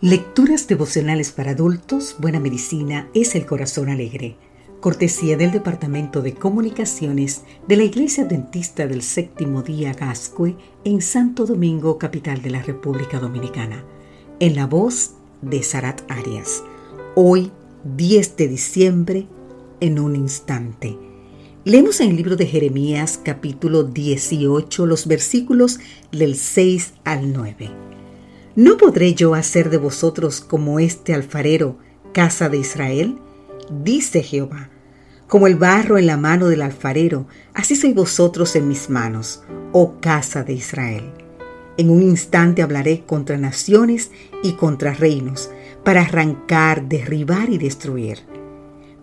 Lecturas devocionales para adultos, Buena Medicina es el Corazón Alegre. Cortesía del Departamento de Comunicaciones de la Iglesia Dentista del Séptimo Día Gascue en Santo Domingo, capital de la República Dominicana. En la voz de Sarat Arias. Hoy, 10 de diciembre, en un instante. Leemos en el libro de Jeremías capítulo 18 los versículos del 6 al 9. ¿No podré yo hacer de vosotros como este alfarero, casa de Israel? Dice Jehová. Como el barro en la mano del alfarero, así sois vosotros en mis manos, oh casa de Israel. En un instante hablaré contra naciones y contra reinos, para arrancar, derribar y destruir.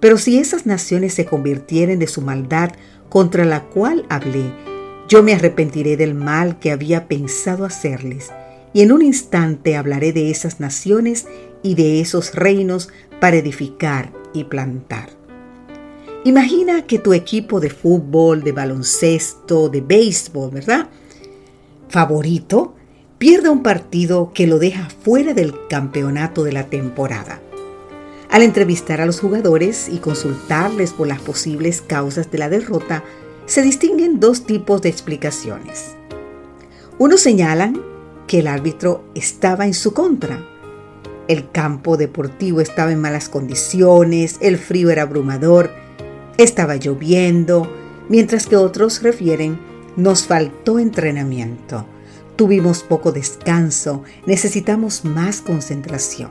Pero si esas naciones se convirtieren de su maldad contra la cual hablé, yo me arrepentiré del mal que había pensado hacerles y en un instante hablaré de esas naciones y de esos reinos para edificar y plantar. Imagina que tu equipo de fútbol, de baloncesto, de béisbol, ¿verdad? Favorito, pierda un partido que lo deja fuera del campeonato de la temporada. Al entrevistar a los jugadores y consultarles por las posibles causas de la derrota, se distinguen dos tipos de explicaciones. Unos señalan que el árbitro estaba en su contra. El campo deportivo estaba en malas condiciones, el frío era abrumador, estaba lloviendo, mientras que otros refieren, nos faltó entrenamiento, tuvimos poco descanso, necesitamos más concentración.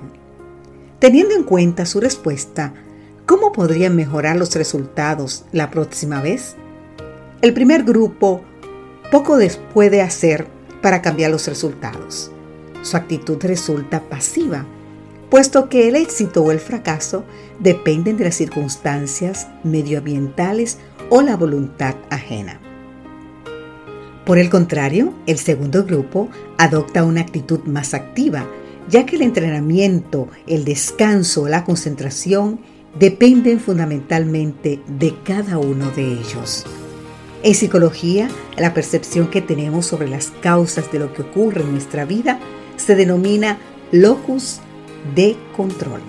Teniendo en cuenta su respuesta, ¿cómo podrían mejorar los resultados la próxima vez? El primer grupo poco después de hacer para cambiar los resultados. Su actitud resulta pasiva, puesto que el éxito o el fracaso dependen de las circunstancias medioambientales o la voluntad ajena. Por el contrario, el segundo grupo adopta una actitud más activa, ya que el entrenamiento, el descanso o la concentración dependen fundamentalmente de cada uno de ellos. En psicología, la percepción que tenemos sobre las causas de lo que ocurre en nuestra vida se denomina locus de control.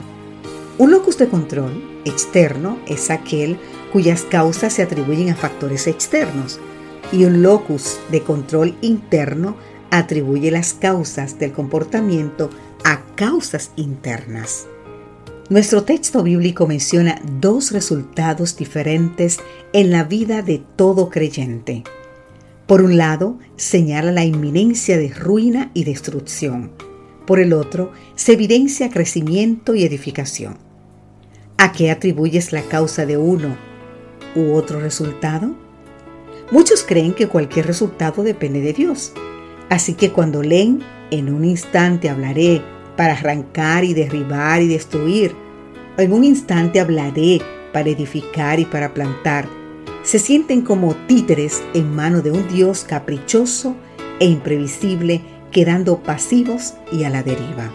Un locus de control externo es aquel cuyas causas se atribuyen a factores externos y un locus de control interno atribuye las causas del comportamiento a causas internas. Nuestro texto bíblico menciona dos resultados diferentes en la vida de todo creyente. Por un lado, señala la inminencia de ruina y destrucción. Por el otro, se evidencia crecimiento y edificación. ¿A qué atribuyes la causa de uno u otro resultado? Muchos creen que cualquier resultado depende de Dios. Así que cuando leen, en un instante hablaré, para arrancar y derribar y destruir. Un instante hablaré para edificar y para plantar. Se sienten como títeres en mano de un Dios caprichoso e imprevisible, quedando pasivos y a la deriva.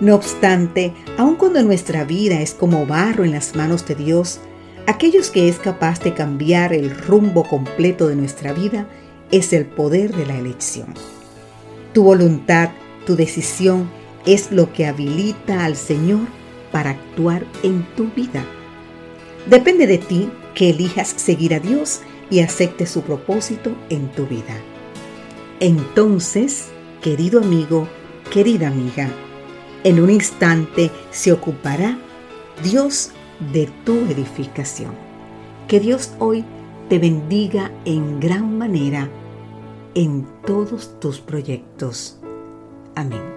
No obstante, aun cuando nuestra vida es como barro en las manos de Dios, aquellos que es capaz de cambiar el rumbo completo de nuestra vida es el poder de la elección. Tu voluntad, tu decisión es lo que habilita al Señor para actuar en tu vida. Depende de ti que elijas seguir a Dios y acepte su propósito en tu vida. Entonces, querido amigo, querida amiga, en un instante se ocupará Dios de tu edificación. Que Dios hoy te bendiga en gran manera en todos tus proyectos. Amén.